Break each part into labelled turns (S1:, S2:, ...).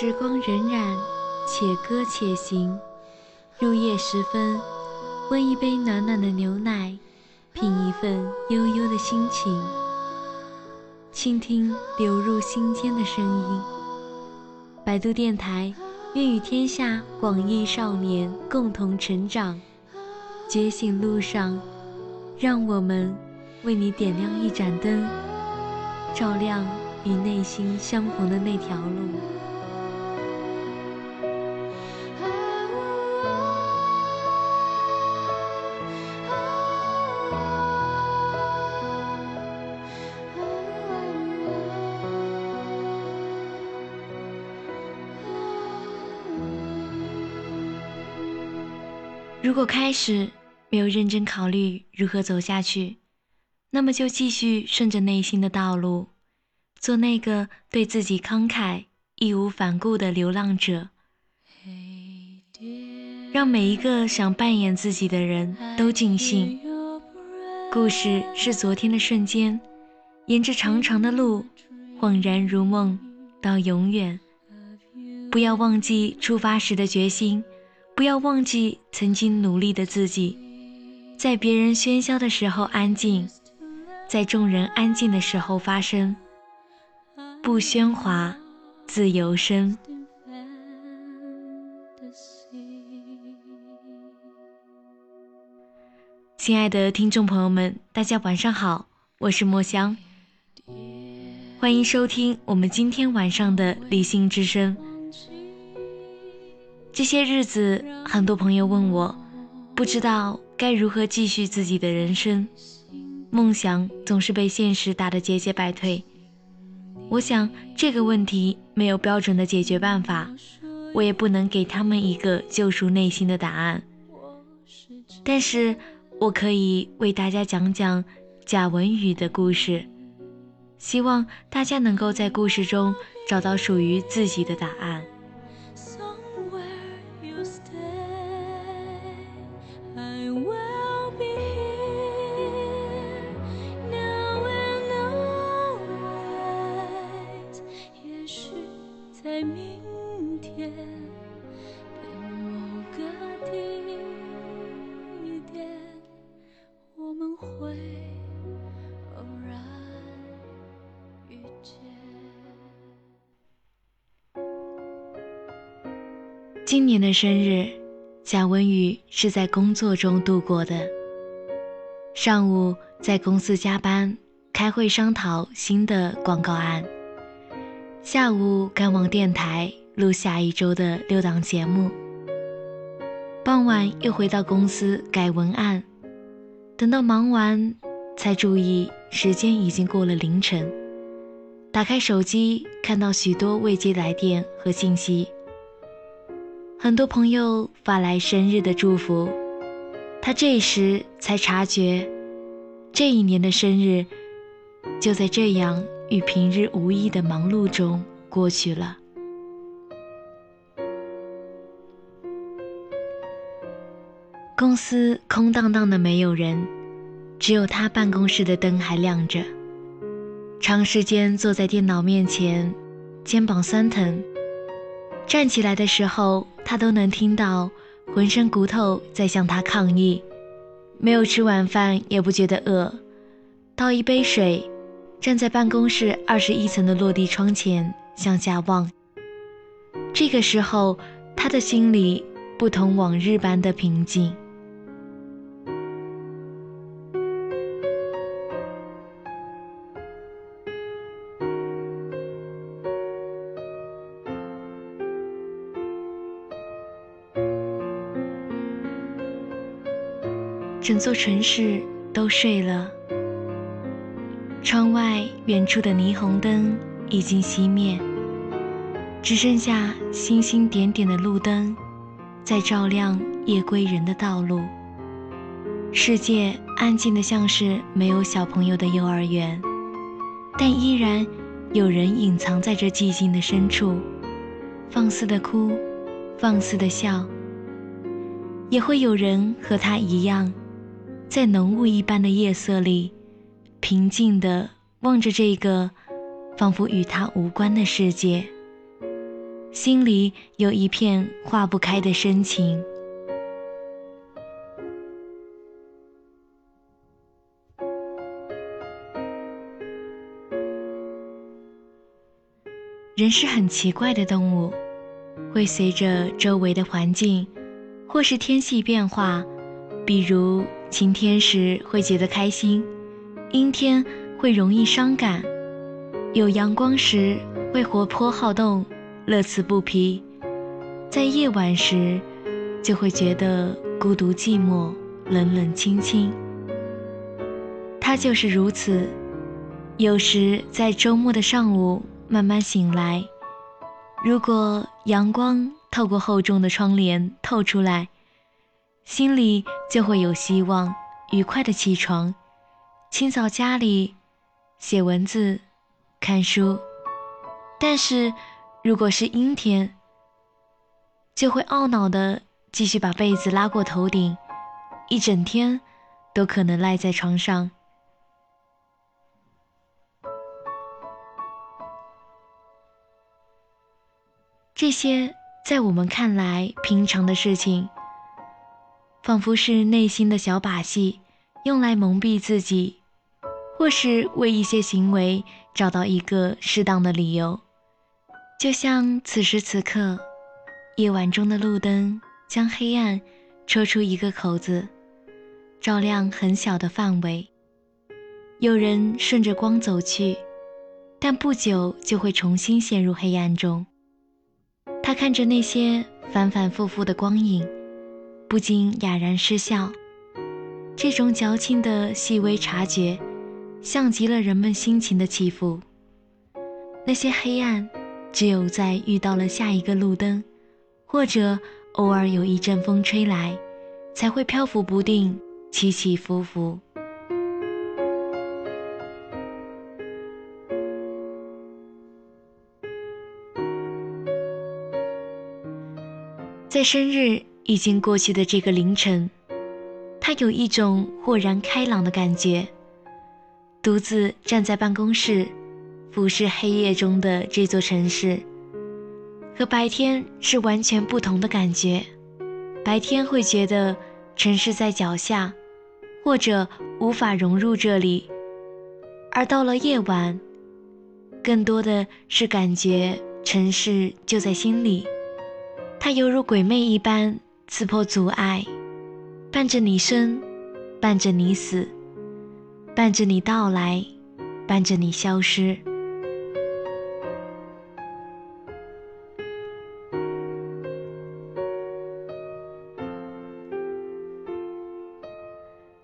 S1: 时光荏苒，且歌且行。入夜时分，温一杯暖暖的牛奶，品一份悠悠的心情，倾听流入心间的声音。百度电台，愿与天下广义少年共同成长。觉醒路上，让我们为你点亮一盏灯，照亮与内心相逢的那条路。果开始没有认真考虑如何走下去，那么就继续顺着内心的道路，做那个对自己慷慨、义无反顾的流浪者。让每一个想扮演自己的人都尽兴。故事是昨天的瞬间，沿着长长的路，恍然如梦，到永远。不要忘记出发时的决心。不要忘记曾经努力的自己，在别人喧嚣的时候安静，在众人安静的时候发声。不喧哗，自由身。亲爱的听众朋友们，大家晚上好，我是墨香，欢迎收听我们今天晚上的理性之声。这些日子，很多朋友问我，不知道该如何继续自己的人生，梦想总是被现实打得节节败退。我想这个问题没有标准的解决办法，我也不能给他们一个救赎内心的答案。但是我可以为大家讲讲贾文宇的故事，希望大家能够在故事中找到属于自己的答案。年的生日，贾文宇是在工作中度过的。上午在公司加班开会商讨新的广告案，下午赶往电台录下一周的六档节目，傍晚又回到公司改文案。等到忙完，才注意时间已经过了凌晨。打开手机，看到许多未接来电和信息。很多朋友发来生日的祝福，他这时才察觉，这一年的生日就在这样与平日无异的忙碌中过去了。公司空荡荡的，没有人，只有他办公室的灯还亮着。长时间坐在电脑面前，肩膀酸疼。站起来的时候，他都能听到浑身骨头在向他抗议。没有吃晚饭，也不觉得饿，倒一杯水，站在办公室二十一层的落地窗前向下望。这个时候，他的心里不同往日般的平静。整座城市都睡了，窗外远处的霓虹灯已经熄灭，只剩下星星点点的路灯，在照亮夜归人的道路。世界安静的像是没有小朋友的幼儿园，但依然有人隐藏在这寂静的深处，放肆的哭，放肆的笑，也会有人和他一样。在浓雾一般的夜色里，平静地望着这个仿佛与他无关的世界。心里有一片化不开的深情。人是很奇怪的动物，会随着周围的环境，或是天气变化，比如晴天时会觉得开心，阴天会容易伤感，有阳光时会活泼好动，乐此不疲，在夜晚时就会觉得孤独寂寞，冷冷清清。他就是如此，有时在周末的上午。慢慢醒来，如果阳光透过厚重的窗帘透出来，心里就会有希望，愉快的起床，清扫家里，写文字，看书。但是，如果是阴天，就会懊恼的继续把被子拉过头顶，一整天都可能赖在床上。这些在我们看来平常的事情，仿佛是内心的小把戏，用来蒙蔽自己，或是为一些行为找到一个适当的理由。就像此时此刻，夜晚中的路灯将黑暗戳出一个口子，照亮很小的范围。有人顺着光走去，但不久就会重新陷入黑暗中。他看着那些反反复复的光影，不禁哑然失笑。这种矫情的细微察觉，像极了人们心情的起伏。那些黑暗，只有在遇到了下一个路灯，或者偶尔有一阵风吹来，才会漂浮不定，起起伏伏。在生日已经过去的这个凌晨，他有一种豁然开朗的感觉。独自站在办公室，俯视黑夜中的这座城市，和白天是完全不同的感觉。白天会觉得城市在脚下，或者无法融入这里，而到了夜晚，更多的是感觉城市就在心里。它犹如鬼魅一般刺破阻碍，伴着你生，伴着你死，伴着你到来，伴着你消失。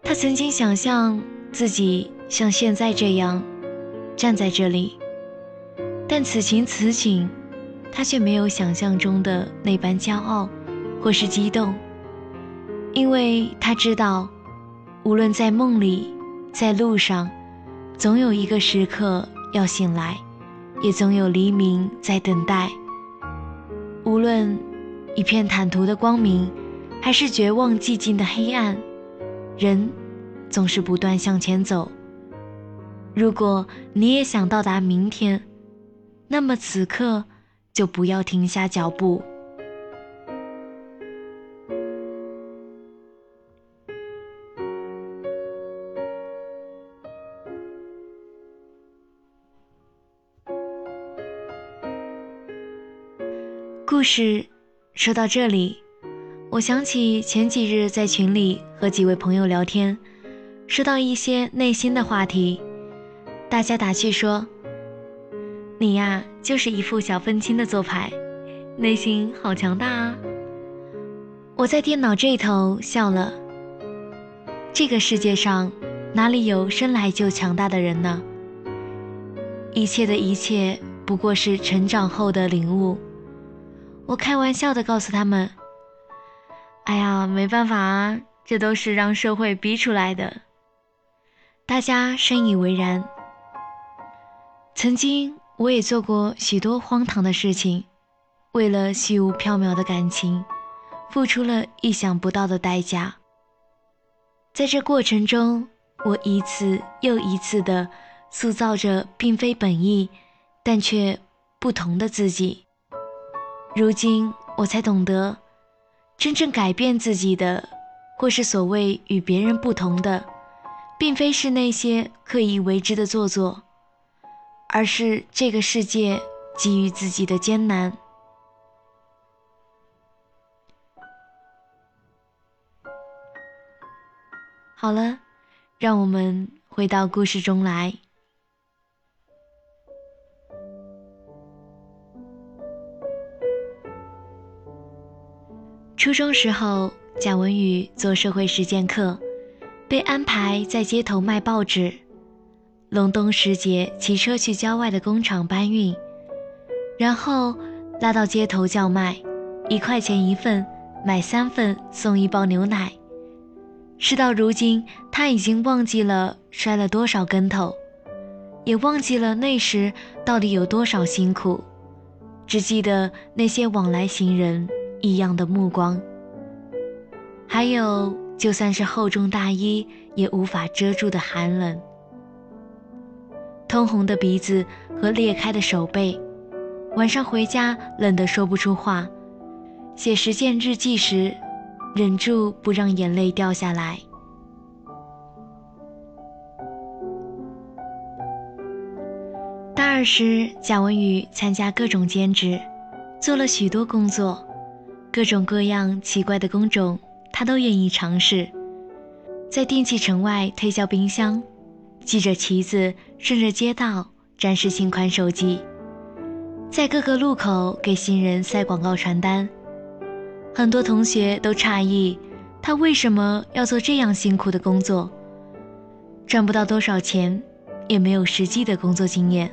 S1: 他曾经想象自己像现在这样站在这里，但此情此景。他却没有想象中的那般骄傲，或是激动，因为他知道，无论在梦里，在路上，总有一个时刻要醒来，也总有黎明在等待。无论一片坦途的光明，还是绝望寂静的黑暗，人总是不断向前走。如果你也想到达明天，那么此刻。就不要停下脚步。故事说到这里，我想起前几日在群里和几位朋友聊天，说到一些内心的话题，大家打趣说。你呀，就是一副小愤青的做派，内心好强大啊！我在电脑这头笑了。这个世界上哪里有生来就强大的人呢？一切的一切不过是成长后的领悟。我开玩笑的告诉他们：“哎呀，没办法啊，这都是让社会逼出来的。”大家深以为然。曾经。我也做过许多荒唐的事情，为了虚无缥缈的感情，付出了意想不到的代价。在这过程中，我一次又一次地塑造着并非本意，但却不同的自己。如今我才懂得，真正改变自己的，或是所谓与别人不同的，并非是那些刻意为之的做作，而是这个世界给予自己的艰难。好了，让我们回到故事中来。初中时候，贾文宇做社会实践课，被安排在街头卖报纸。隆冬时节，骑车去郊外的工厂搬运，然后拉到街头叫卖，一块钱一份，买三份送一包牛奶。事到如今，他已经忘记了摔了多少跟头，也忘记了那时到底有多少辛苦，只记得那些往来行人。异样的目光，还有就算是厚重大衣也无法遮住的寒冷，通红的鼻子和裂开的手背，晚上回家冷得说不出话，写实践日记时，忍住不让眼泪掉下来。大二时，贾文宇参加各种兼职，做了许多工作。各种各样奇怪的工种，他都愿意尝试。在电器城外推销冰箱，系着旗子顺着街道展示新款手机，在各个路口给新人塞广告传单。很多同学都诧异，他为什么要做这样辛苦的工作？赚不到多少钱，也没有实际的工作经验。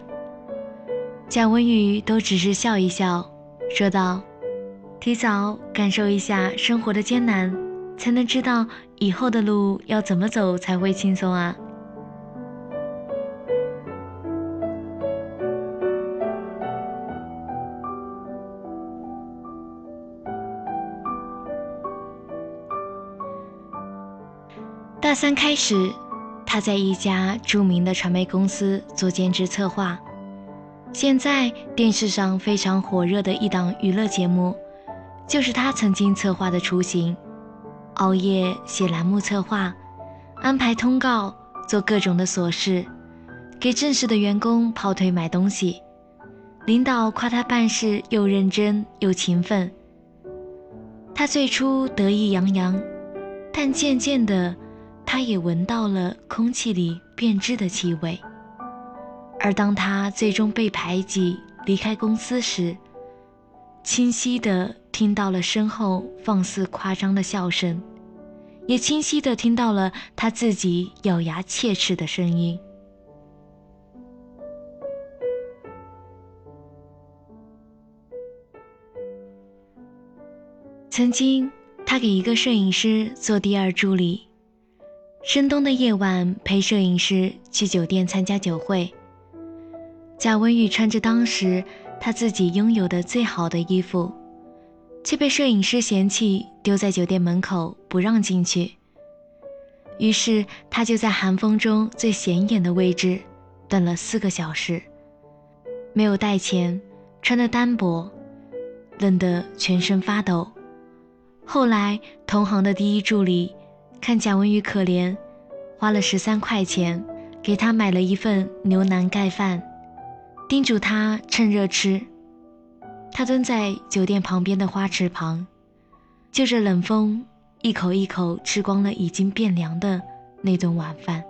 S1: 贾文宇都只是笑一笑，说道。提早感受一下生活的艰难，才能知道以后的路要怎么走才会轻松啊！大三开始，他在一家著名的传媒公司做兼职策划。现在电视上非常火热的一档娱乐节目。就是他曾经策划的雏形，熬夜写栏目策划，安排通告，做各种的琐事，给正式的员工跑腿买东西。领导夸他办事又认真又勤奋。他最初得意洋洋，但渐渐的，他也闻到了空气里变质的气味。而当他最终被排挤离开公司时，清晰的。听到了身后放肆夸张的笑声，也清晰地听到了他自己咬牙切齿的声音。曾经，他给一个摄影师做第二助理，深冬的夜晚陪摄影师去酒店参加酒会。贾文宇穿着当时他自己拥有的最好的衣服。却被摄影师嫌弃，丢在酒店门口不让进去。于是他就在寒风中最显眼的位置等了四个小时，没有带钱，穿得单薄，冷得全身发抖。后来同行的第一助理看贾文宇可怜，花了十三块钱给他买了一份牛腩盖饭，叮嘱他趁热吃。他蹲在酒店旁边的花池旁，就着冷风，一口一口吃光了已经变凉的那顿晚饭。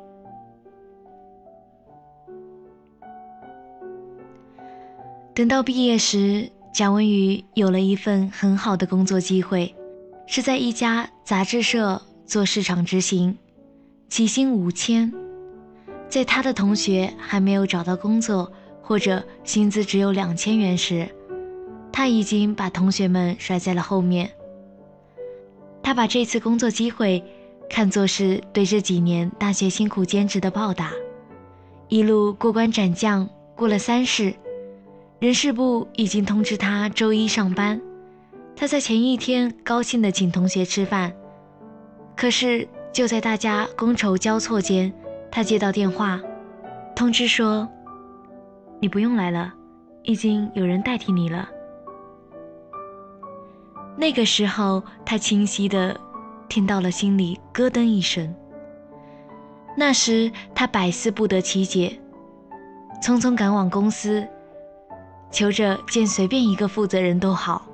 S1: 等到毕业时，贾文宇有了一份很好的工作机会，是在一家杂志社做市场执行，起薪五千。在他的同学还没有找到工作，或者薪资只有两千元时，他已经把同学们甩在了后面。他把这次工作机会看作是对这几年大学辛苦兼职的报答。一路过关斩将，过了三试，人事部已经通知他周一上班。他在前一天高兴地请同学吃饭，可是就在大家觥筹交错间，他接到电话，通知说：“你不用来了，已经有人代替你了。”那个时候，他清晰的听到了心里咯噔一声。那时他百思不得其解，匆匆赶往公司，求着见随便一个负责人都好。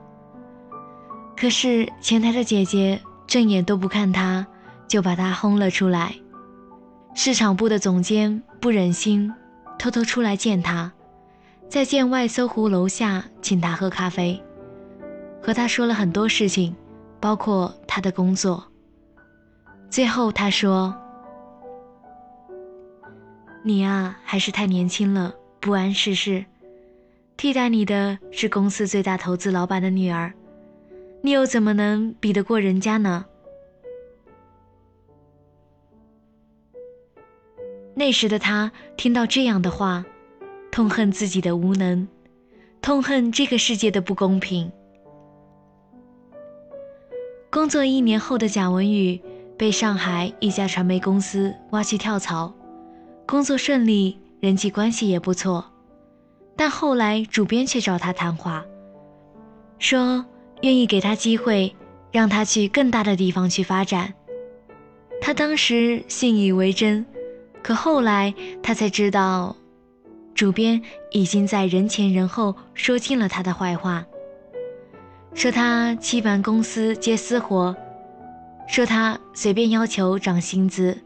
S1: 可是前台的姐姐正眼都不看他，就把他轰了出来。市场部的总监不忍心，偷偷出来见他，在建外搜狐楼下请他喝咖啡。和他说了很多事情，包括他的工作。最后他说：“你啊，还是太年轻了，不谙世事。替代你的是公司最大投资老板的女儿，你又怎么能比得过人家呢？”那时的他听到这样的话，痛恨自己的无能，痛恨这个世界的不公平。工作一年后的贾文宇被上海一家传媒公司挖去跳槽，工作顺利，人际关系也不错。但后来主编却找他谈话，说愿意给他机会，让他去更大的地方去发展。他当时信以为真，可后来他才知道，主编已经在人前人后说尽了他的坏话。说他欺瞒公司接私活，说他随便要求涨薪资，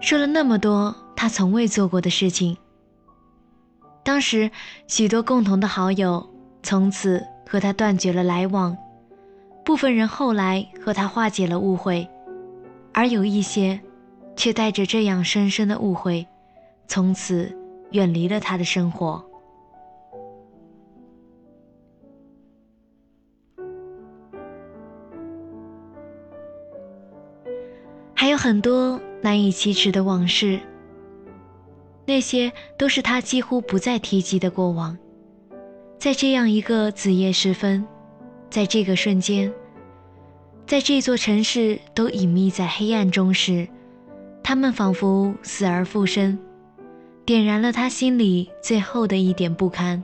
S1: 说了那么多他从未做过的事情。当时许多共同的好友从此和他断绝了来往，部分人后来和他化解了误会，而有一些却带着这样深深的误会，从此远离了他的生活。很多难以启齿的往事，那些都是他几乎不再提及的过往。在这样一个子夜时分，在这个瞬间，在这座城市都隐秘在黑暗中时，他们仿佛死而复生，点燃了他心里最后的一点不堪。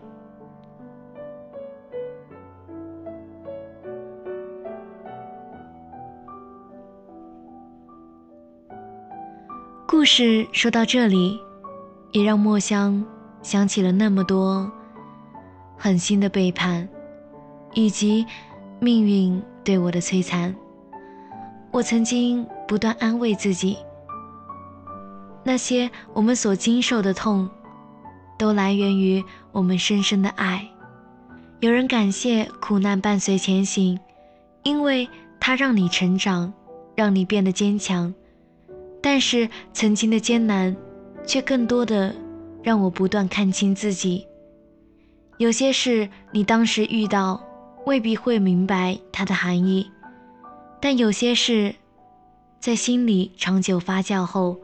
S1: 故事说到这里，也让墨香想起了那么多狠心的背叛，以及命运对我的摧残。我曾经不断安慰自己，那些我们所经受的痛，都来源于我们深深的爱。有人感谢苦难伴随前行，因为它让你成长，让你变得坚强。但是曾经的艰难，却更多的让我不断看清自己。有些事你当时遇到，未必会明白它的含义；但有些事，在心里长久发酵后，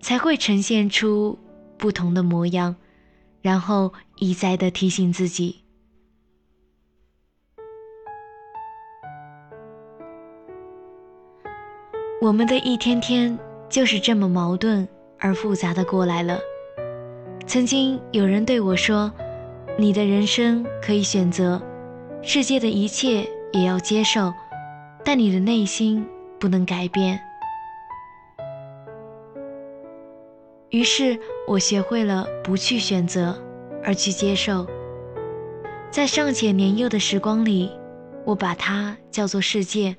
S1: 才会呈现出不同的模样，然后一再的提醒自己。我们的一天天。就是这么矛盾而复杂的过来了。曾经有人对我说：“你的人生可以选择，世界的一切也要接受，但你的内心不能改变。”于是我学会了不去选择，而去接受。在尚且年幼的时光里，我把它叫做世界，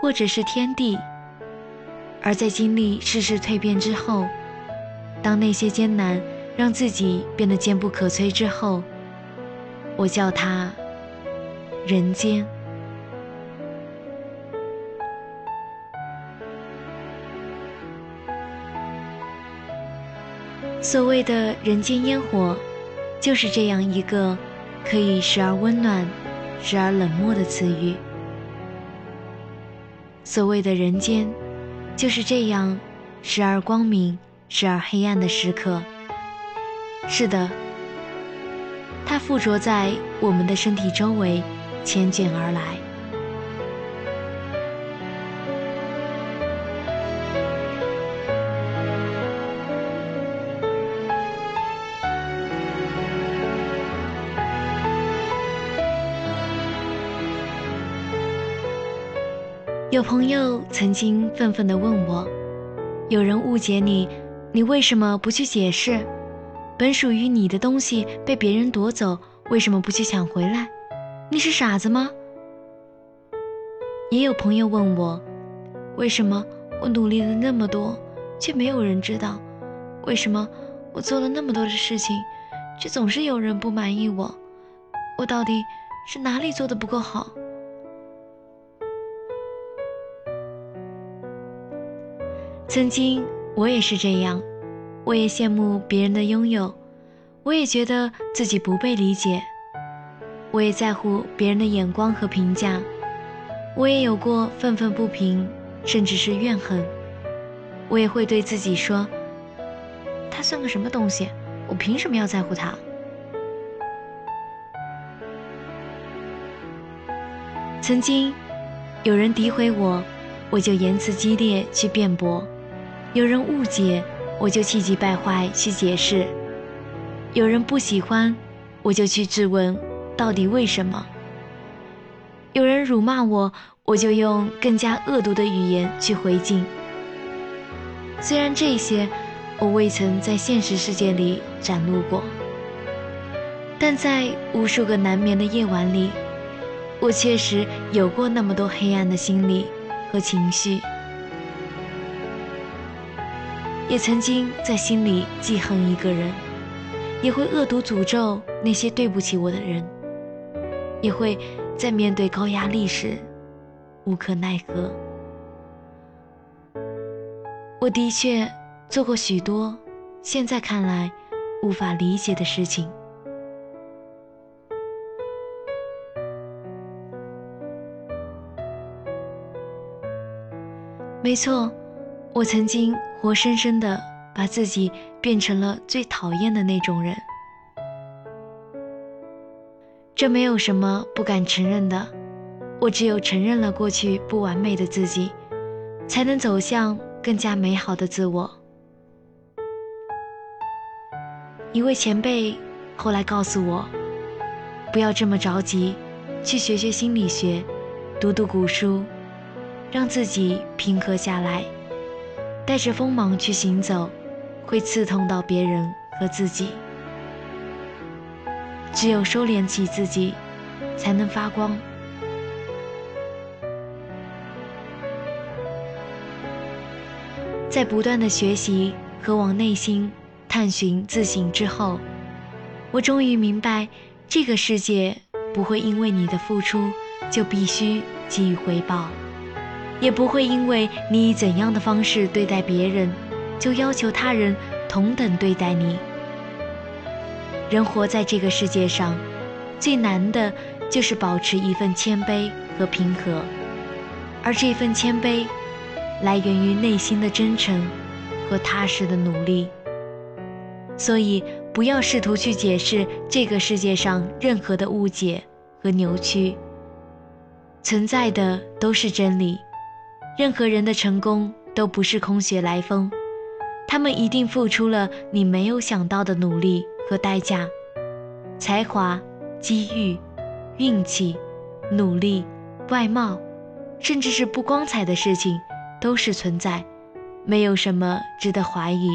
S1: 或者是天地。而在经历世事蜕变之后，当那些艰难让自己变得坚不可摧之后，我叫它人间。所谓的人间烟火，就是这样一个可以时而温暖，时而冷漠的词语。所谓的人间。就是这样，时而光明，时而黑暗的时刻。是的，它附着在我们的身体周围，缱绻而来。有朋友曾经愤愤地问我：“有人误解你，你为什么不去解释？本属于你的东西被别人夺走，为什么不去抢回来？你是傻子吗？”也有朋友问我：“为什么我努力了那么多，却没有人知道？为什么我做了那么多的事情，却总是有人不满意我？我到底是哪里做的不够好？”曾经我也是这样，我也羡慕别人的拥有，我也觉得自己不被理解，我也在乎别人的眼光和评价，我也有过愤愤不平，甚至是怨恨，我也会对自己说：“他算个什么东西？我凭什么要在乎他？”曾经有人诋毁我，我就言辞激烈去辩驳。有人误解，我就气急败坏去解释；有人不喜欢，我就去质问，到底为什么？有人辱骂我，我就用更加恶毒的语言去回敬。虽然这些我未曾在现实世界里展露过，但在无数个难眠的夜晚里，我确实有过那么多黑暗的心理和情绪。也曾经在心里记恨一个人，也会恶毒诅咒那些对不起我的人，也会在面对高压力时无可奈何。我的确做过许多现在看来无法理解的事情。没错。我曾经活生生的把自己变成了最讨厌的那种人，这没有什么不敢承认的。我只有承认了过去不完美的自己，才能走向更加美好的自我。一位前辈后来告诉我，不要这么着急，去学学心理学，读读古书，让自己平和下来。带着锋芒去行走，会刺痛到别人和自己。只有收敛起自己，才能发光。在不断的学习和往内心探寻自省之后，我终于明白，这个世界不会因为你的付出就必须给予回报。也不会因为你以怎样的方式对待别人，就要求他人同等对待你。人活在这个世界上，最难的就是保持一份谦卑和平和，而这份谦卑，来源于内心的真诚和踏实的努力。所以，不要试图去解释这个世界上任何的误解和扭曲，存在的都是真理。任何人的成功都不是空穴来风，他们一定付出了你没有想到的努力和代价。才华、机遇、运气、努力、外貌，甚至是不光彩的事情，都是存在，没有什么值得怀疑。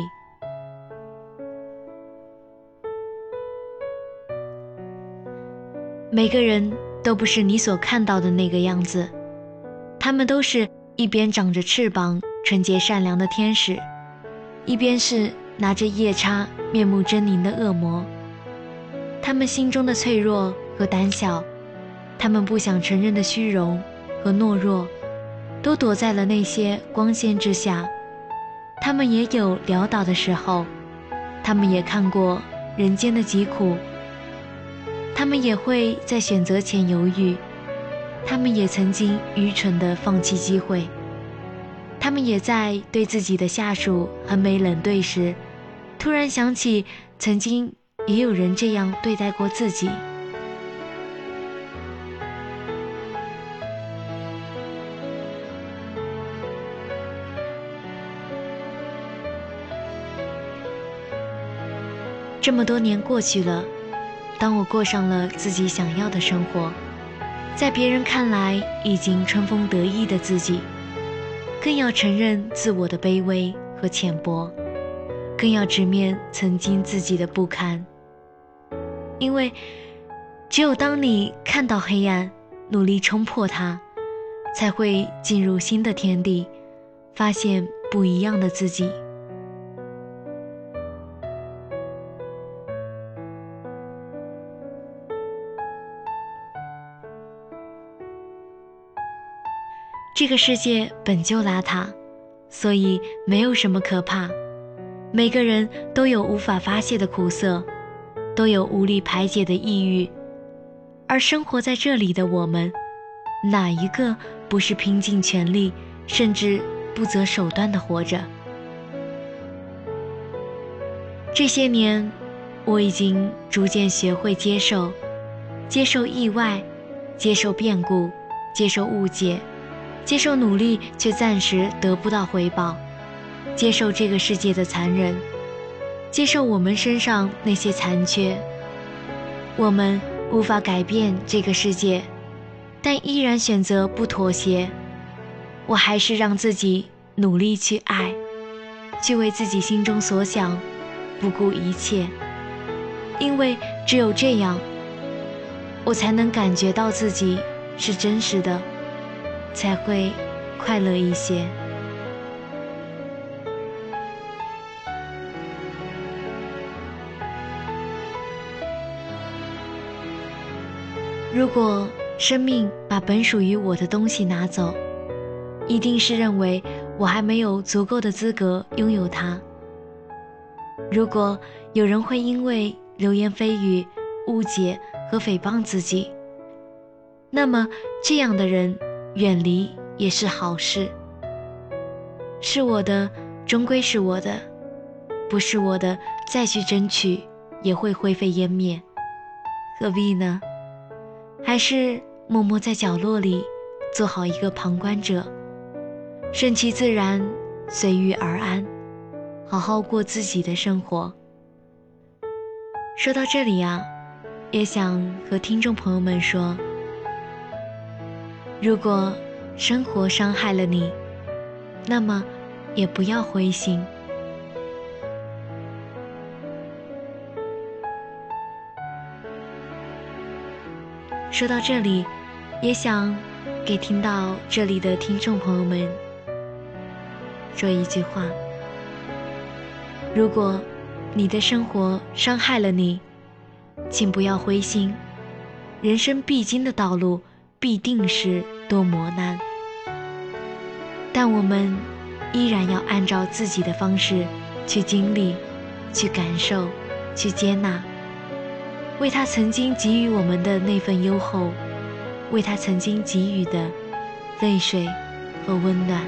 S1: 每个人都不是你所看到的那个样子，他们都是。一边长着翅膀、纯洁善良的天使，一边是拿着夜叉、面目狰狞的恶魔。他们心中的脆弱和胆小，他们不想承认的虚荣和懦弱，都躲在了那些光线之下。他们也有潦倒的时候，他们也看过人间的疾苦，他们也会在选择前犹豫。他们也曾经愚蠢地放弃机会，他们也在对自己的下属横眉冷对时，突然想起曾经也有人这样对待过自己。这么多年过去了，当我过上了自己想要的生活。在别人看来已经春风得意的自己，更要承认自我的卑微和浅薄，更要直面曾经自己的不堪。因为，只有当你看到黑暗，努力冲破它，才会进入新的天地，发现不一样的自己。这个世界本就邋遢，所以没有什么可怕。每个人都有无法发泄的苦涩，都有无力排解的抑郁。而生活在这里的我们，哪一个不是拼尽全力，甚至不择手段的活着？这些年，我已经逐渐学会接受，接受意外，接受变故，接受误解。接受努力却暂时得不到回报，接受这个世界的残忍，接受我们身上那些残缺。我们无法改变这个世界，但依然选择不妥协。我还是让自己努力去爱，去为自己心中所想，不顾一切。因为只有这样，我才能感觉到自己是真实的。才会快乐一些。如果生命把本属于我的东西拿走，一定是认为我还没有足够的资格拥有它。如果有人会因为流言蜚语、误解和诽谤自己，那么这样的人。远离也是好事。是我的，终归是我的；不是我的，再去争取也会灰飞烟灭，何必呢？还是默默在角落里做好一个旁观者，顺其自然，随遇而安，好好过自己的生活。说到这里啊，也想和听众朋友们说。如果生活伤害了你，那么也不要灰心。说到这里，也想给听到这里的听众朋友们说一句话：如果你的生活伤害了你，请不要灰心，人生必经的道路。必定是多磨难，但我们依然要按照自己的方式去经历、去感受、去接纳，为他曾经给予我们的那份优厚，为他曾经给予的泪水和温暖。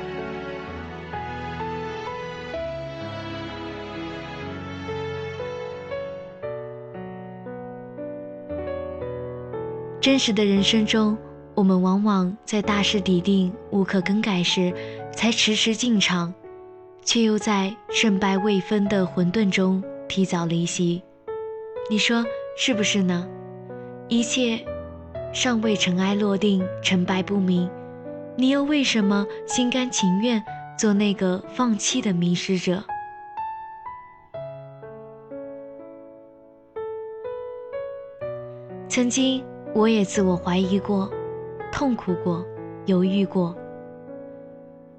S1: 真实的人生中。我们往往在大势已定、无可更改时，才迟迟进场，却又在胜败未分的混沌中提早离席。你说是不是呢？一切尚未尘埃落定、成败不明，你又为什么心甘情愿做那个放弃的迷失者？曾经，我也自我怀疑过。痛苦过，犹豫过，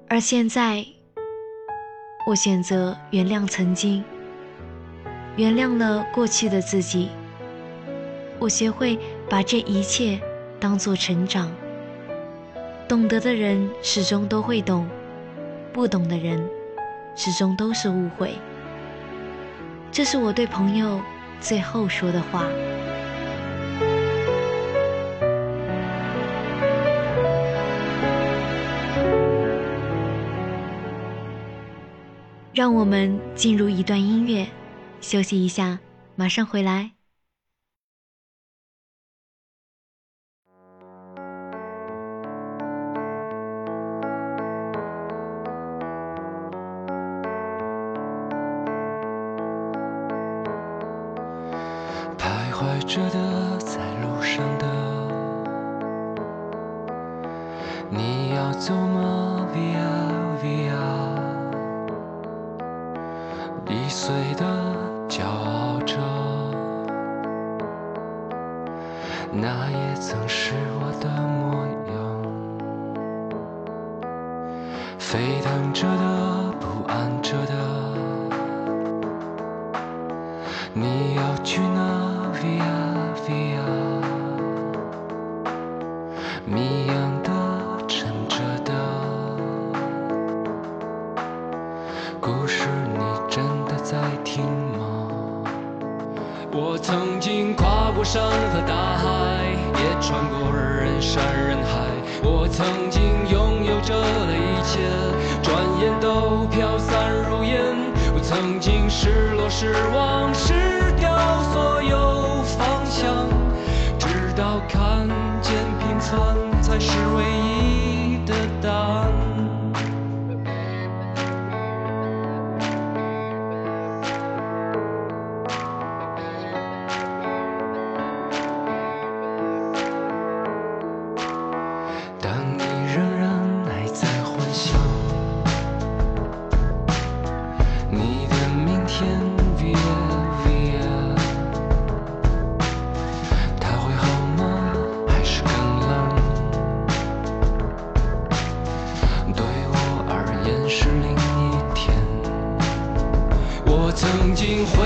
S1: 而现在，我选择原谅曾经，原谅了过去的自己。我学会把这一切当作成长。懂得的人始终都会懂，不懂的人始终都是误会。这是我对朋友最后说的话。让我们进入一段音乐，休息一下，马上回来。
S2: 徘徊着的，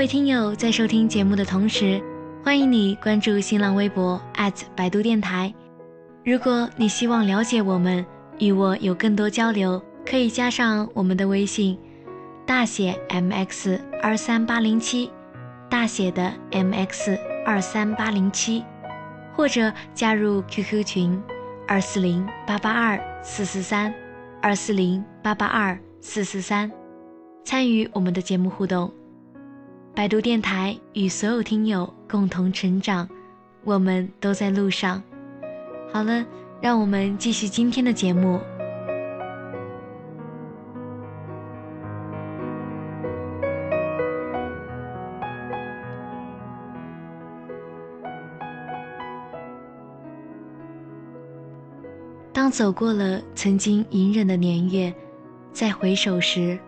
S1: 各位听友在收听节目的同时，欢迎你关注新浪微博@百度电台。如果你希望了解我们与我有更多交流，可以加上我们的微信大写 MX 二三八零七，大写的 MX 二三八零七，或者加入 QQ 群二四零八八二四四三二四零八八二四四三，参与我们的节目互动。百度电台与所有听友共同成长，我们都在路上。好了，让我们继续今天的节目。当走过了曾经隐忍的年月，再回首时，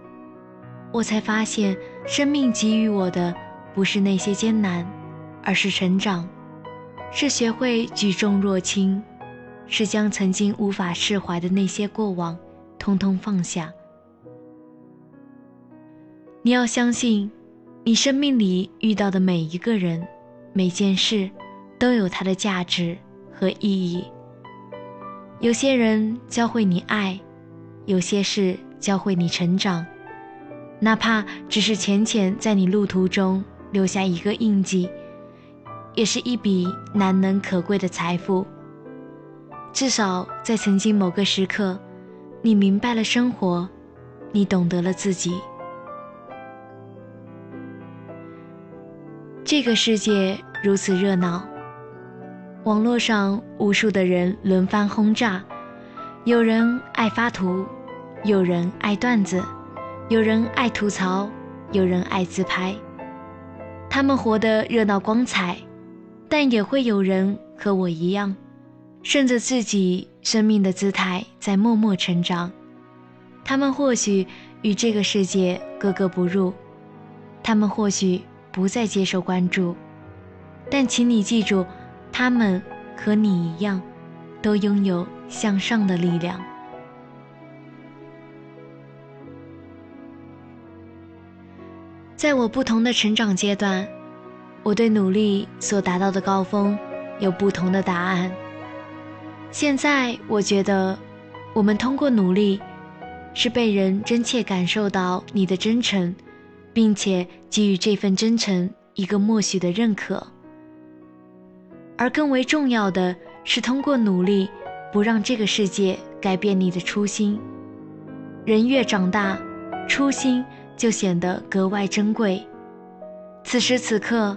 S1: 我才发现，生命给予我的不是那些艰难，而是成长，是学会举重若轻，是将曾经无法释怀的那些过往，通通放下。你要相信，你生命里遇到的每一个人、每件事，都有它的价值和意义。有些人教会你爱，有些事教会你成长，哪怕只是浅浅在你路途中留下一个印记，也是一笔难能可贵的财富。至少在曾经某个时刻，你明白了生活，你懂得了自己。这个世界如此热闹。网络上无数的人轮番轰炸，有人爱发图，有人爱段子，有人爱吐槽，有人爱自拍。他们活得热闹光彩，但也会有人和我一样，顺着自己生命的姿态在默默成长。他们或许与这个世界格格不入，他们或许不再接受关注，但请你记住。他们和你一样，都拥有向上的力量。在我不同的成长阶段，我对努力所达到的高峰有不同的答案。现在我觉得，我们通过努力，是被人真切感受到你的真诚，并且给予这份真诚一个默许的认可。而更为重要的是，通过努力，不让这个世界改变你的初心。人越长大，初心就显得格外珍贵。此时此刻，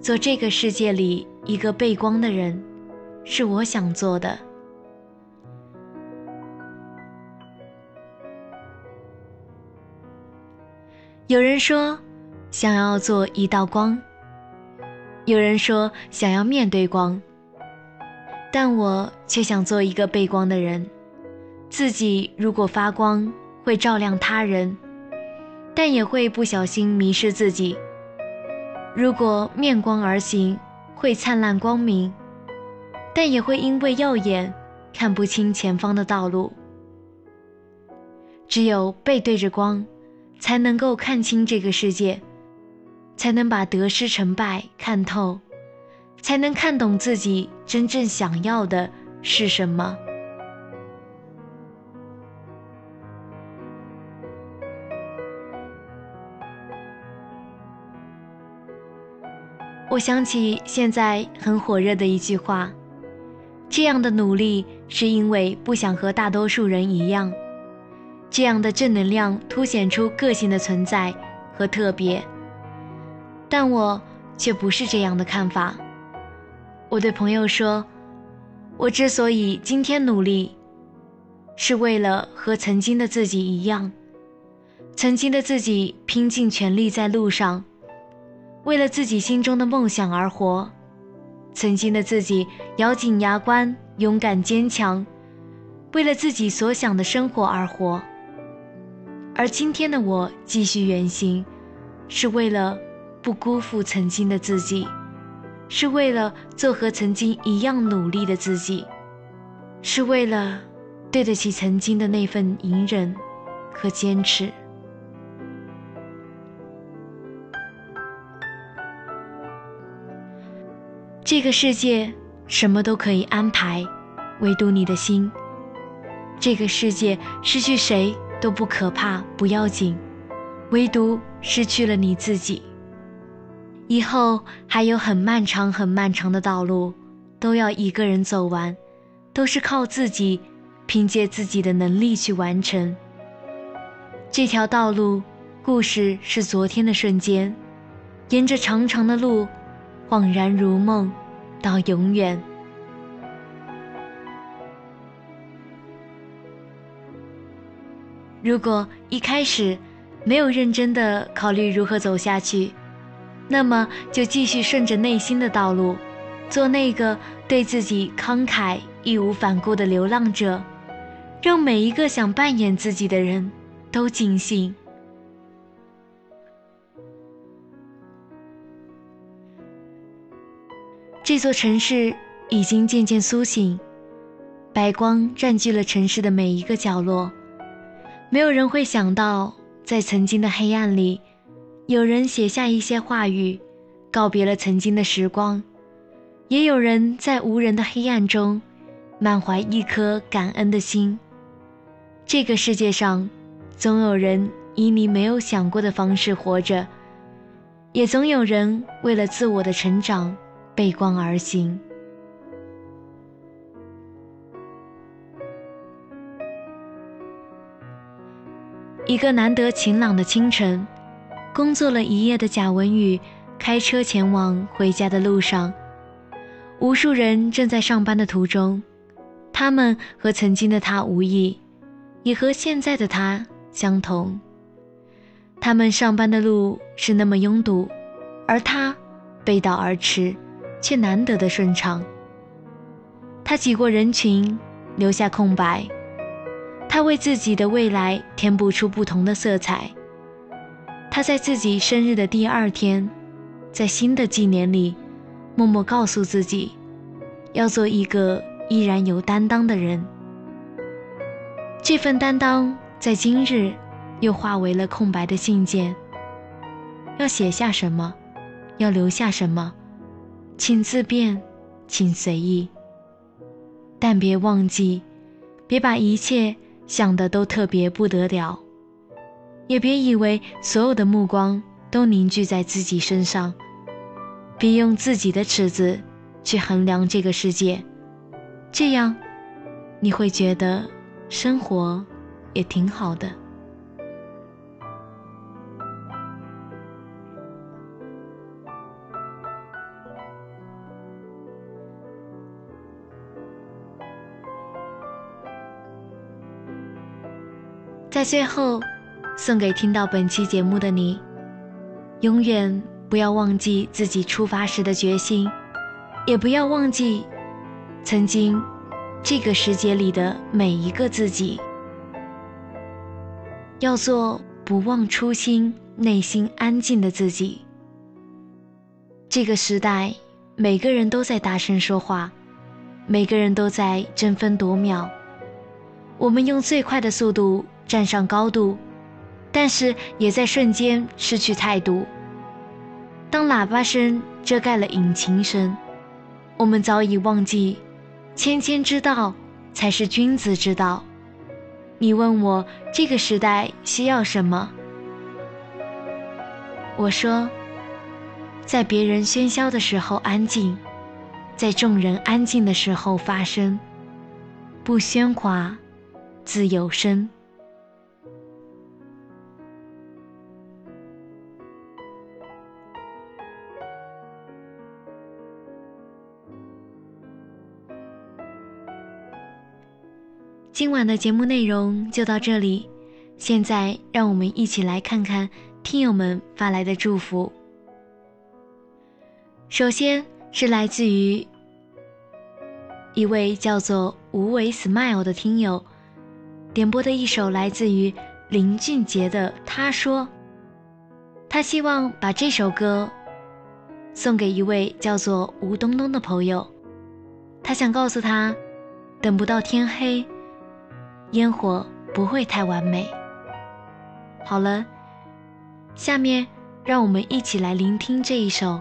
S1: 做这个世界里一个背光的人，是我想做的。有人说，想要做一道光。有人说想要面对光，但我却想做一个背光的人。自己如果发光，会照亮他人，但也会不小心迷失自己。如果面光而行，会灿烂光明，但也会因为耀眼，看不清前方的道路。只有背对着光，才能够看清这个世界。才能把得失成败看透，才能看懂自己真正想要的是什么。我想起现在很火热的一句话：“这样的努力是因为不想和大多数人一样。”这样的正能量凸显出个性的存在和特别。但我却不是这样的看法。我对朋友说：“我之所以今天努力，是为了和曾经的自己一样。曾经的自己拼尽全力在路上，为了自己心中的梦想而活；曾经的自己咬紧牙关，勇敢坚强，为了自己所想的生活而活。而今天的我继续远行，是为了。”不辜负曾经的自己，是为了做和曾经一样努力的自己，是为了对得起曾经的那份隐忍和坚持。这个世界什么都可以安排，唯独你的心。这个世界失去谁都不可怕，不要紧。唯独失去了你自己。以后还有很漫长、很漫长的道路，都要一个人走完，都是靠自己，凭借自己的能力去完成。这条道路，故事是昨天的瞬间，沿着长长的路，恍然如梦，到永远。如果一开始没有认真的考虑如何走下去，那么就继续顺着内心的道路，做那个对自己慷慨、义无反顾的流浪者，让每一个想扮演自己的人都尽兴。这座城市已经渐渐苏醒，白光占据了城市的每一个角落。没有人会想到，在曾经的黑暗里，有人写下一些话语，告别了曾经的时光；也有人在无人的黑暗中，满怀一颗感恩的心。这个世界上，总有人以你没有想过的方式活着，也总有人为了自我的成长，背光而行。一个难得晴朗的清晨，工作了一夜的贾文宇开车前往回家的路上，无数人正在上班的途中，他们和曾经的他无异，也和现在的他相同。他们上班的路是那么拥堵，而他背道而驰，却难得的顺畅。他挤过人群，留下空白。他为自己的未来填补出不同的色彩。他在自己生日的第二天，在新的纪年里，默默告诉自己，要做一个依然有担当的人。这份担当在今日又化为了空白的信件。要写下什么，要留下什么，请自便，请随意。但别忘记，别把一切。想的都特别不得了，也别以为所有的目光都凝聚在自己身上，别用自己的尺子去衡量这个世界，这样你会觉得生活也挺好的。在最后，送给听到本期节目的你，永远不要忘记自己出发时的决心，也不要忘记曾经这个世界里的每一个自己。要做不忘初心、内心安静的自己。这个时代，每个人都在大声说话，每个人都在争分夺秒。我们用最快的速度。站上高度，但是也在瞬间失去态度。当喇叭声遮盖了引擎声，我们早已忘记，谦谦之道才是君子之道。你问我这个时代需要什么？我说，在别人喧嚣的时候安静，在众人安静的时候发声，不喧哗，自有声。今晚的节目内容就到这里，现在让我们一起来看看听友们发来的祝福。首先是来自于一位叫做无为 smile 的听友点播的一首来自于林俊杰的《他说》，他希望把这首歌送给一位叫做吴东东的朋友，他想告诉他，等不到天黑。烟火不会太完美。好了，下面让我们一起来聆听这一首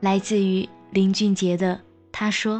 S1: 来自于林俊杰的《他说》。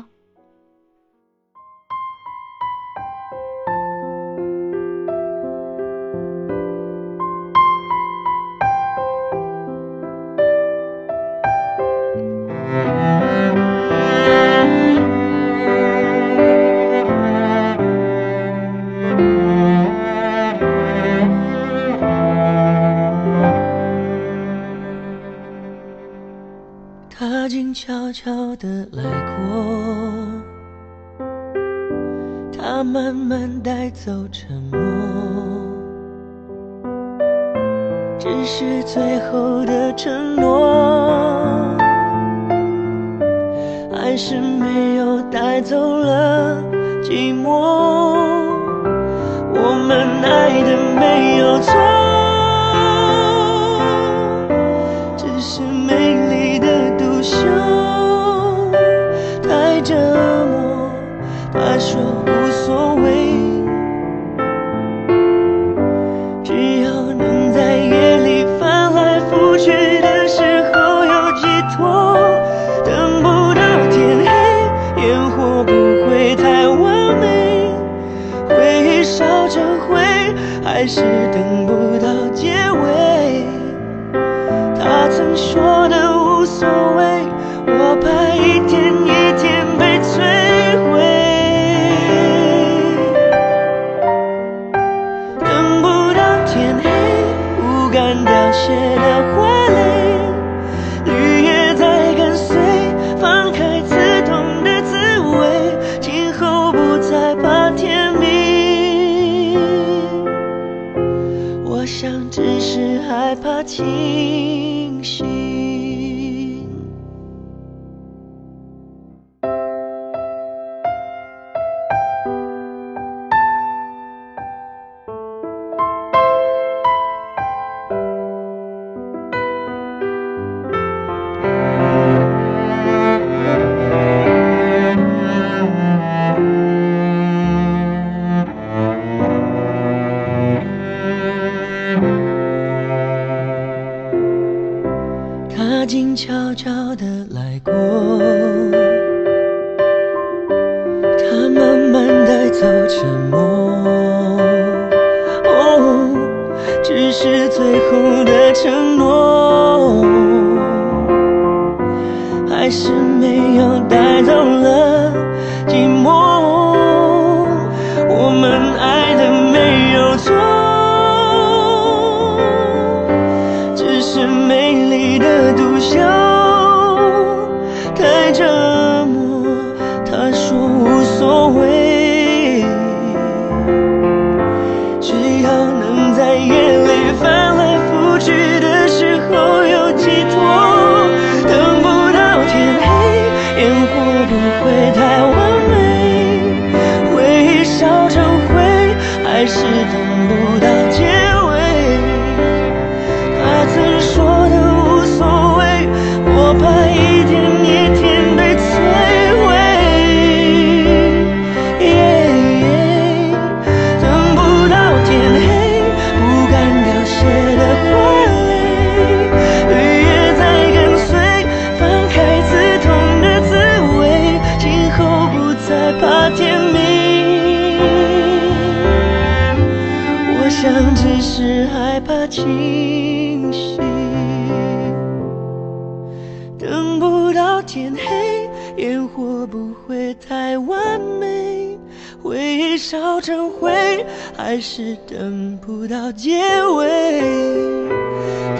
S3: 还是等不到结尾。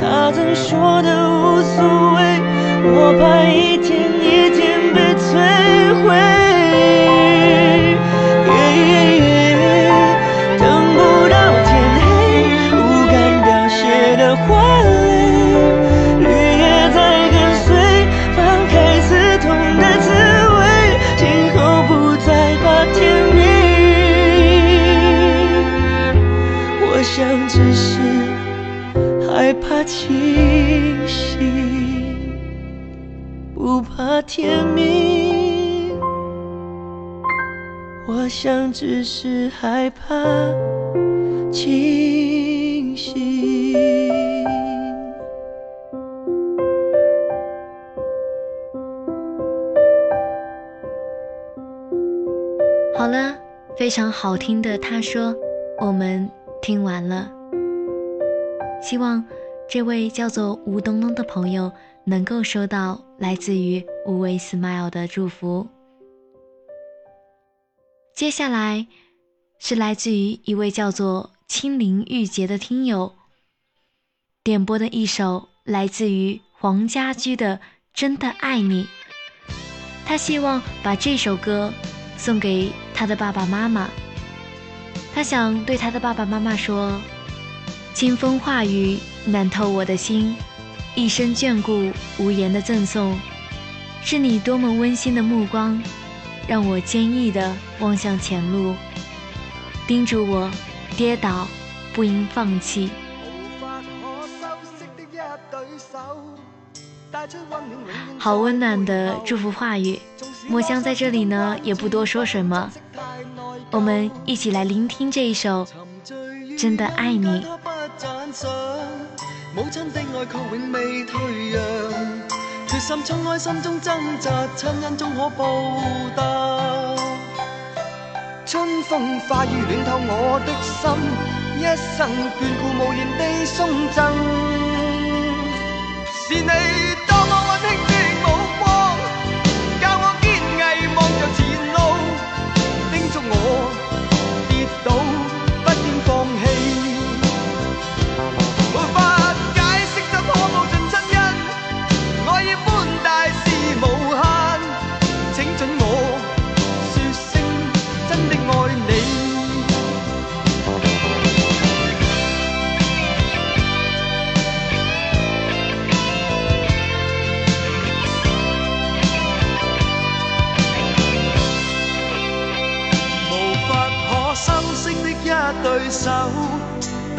S3: 他曾说的无所谓，我怕一。是害怕清醒。
S1: 好了，非常好听的，他说我们听完了。希望这位叫做吴东东的朋友能够收到来自于无畏 smile 的祝福。接下来。是来自于一位叫做清林玉洁的听友。点播的一首来自于黄家驹的真的爱你。他希望把这首歌送给他的爸爸妈妈。他想对他的爸爸妈妈说清风化雨暖透我的心一生眷顾无言的赠送。是你多么温馨的目光让我坚毅的望向前路。叮嘱我跌倒不应放弃。”好温暖的祝福话语，墨香在这里呢也不多说什么，我们一起来聆听这一首《真的爱你》。
S4: 母亲的爱却永未退让，决心冲开心中挣扎，亲恩终可报答。春风化雨暖透我的心，一生眷顾无言地送赠，是你多。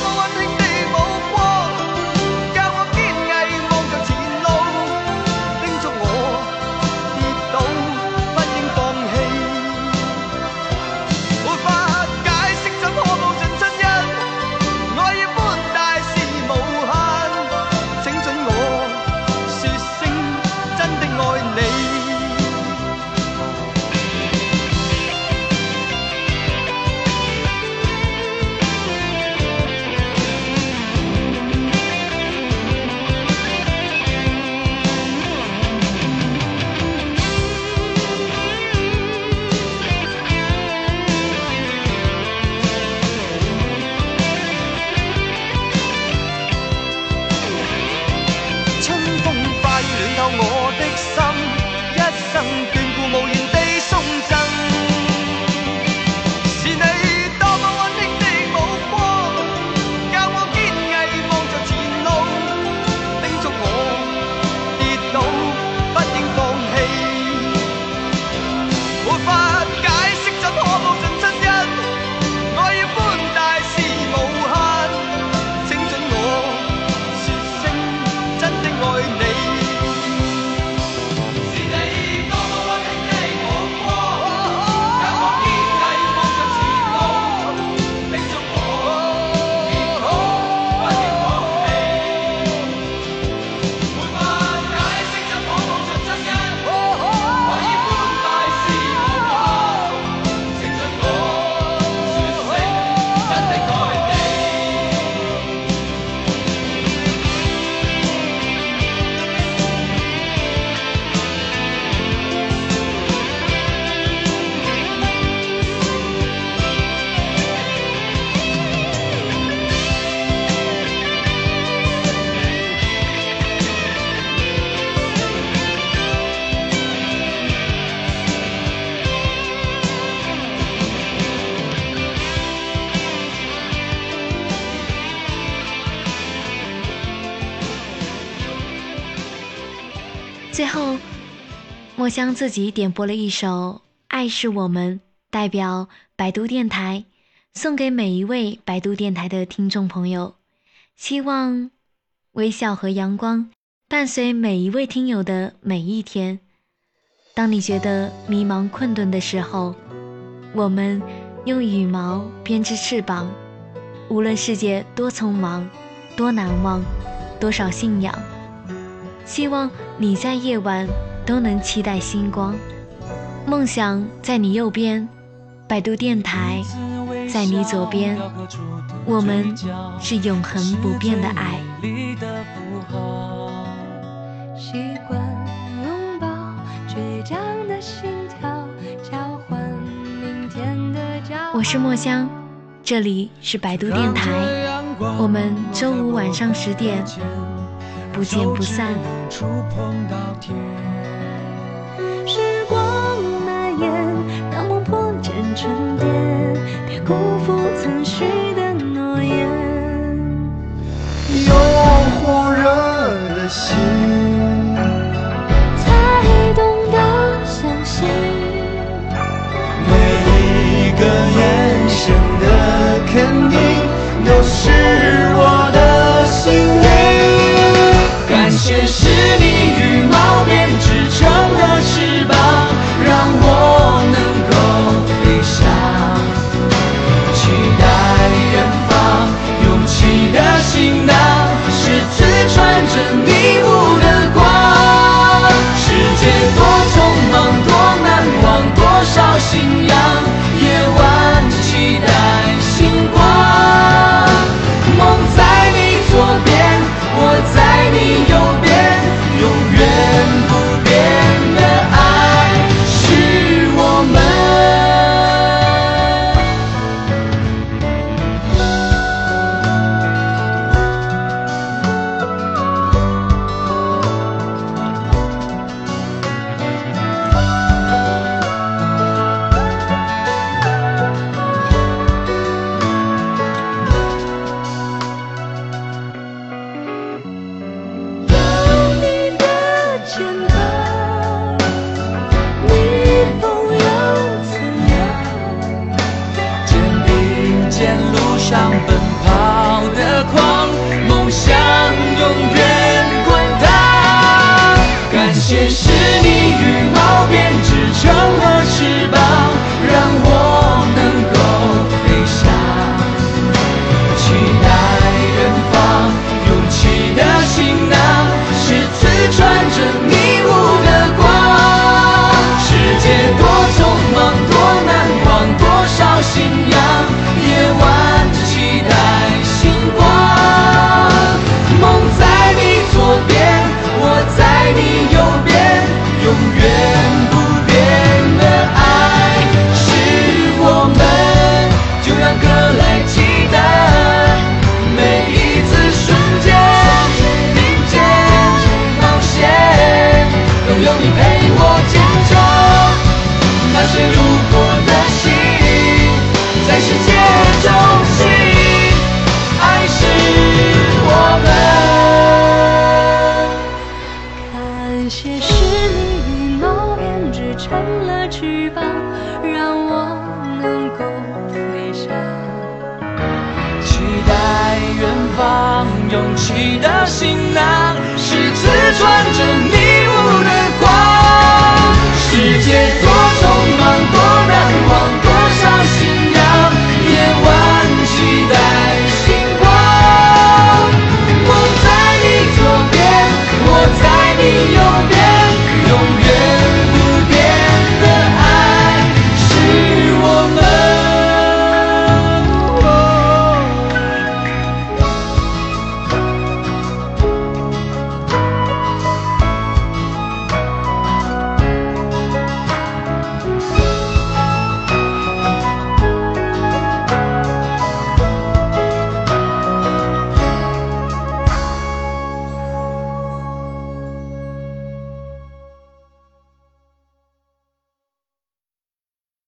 S1: 最向自己点播了一首《爱是我们》，代表百度电台，送给每一位百度电台的听众朋友。希望微笑和阳光伴随每一位听友的每一天。当你觉得迷茫困顿的时候，我们用羽毛编织翅膀。无论世界多匆忙，多难忘，多少信仰，希望你在夜晚都能期待星光。梦想在你右边，百度电台在你左边，我们是永恒不变的爱。
S3: 习惯拥抱倔强的心跳，交换明天的。
S1: 我是墨香，这里是百度电台，我们周五晚上十点不见不散。
S2: 触碰到天。
S3: 沉淀，别辜负曾许的诺言。
S2: 有火热的心，
S3: 才懂得相信。
S2: 每一个眼神的肯定，都是我。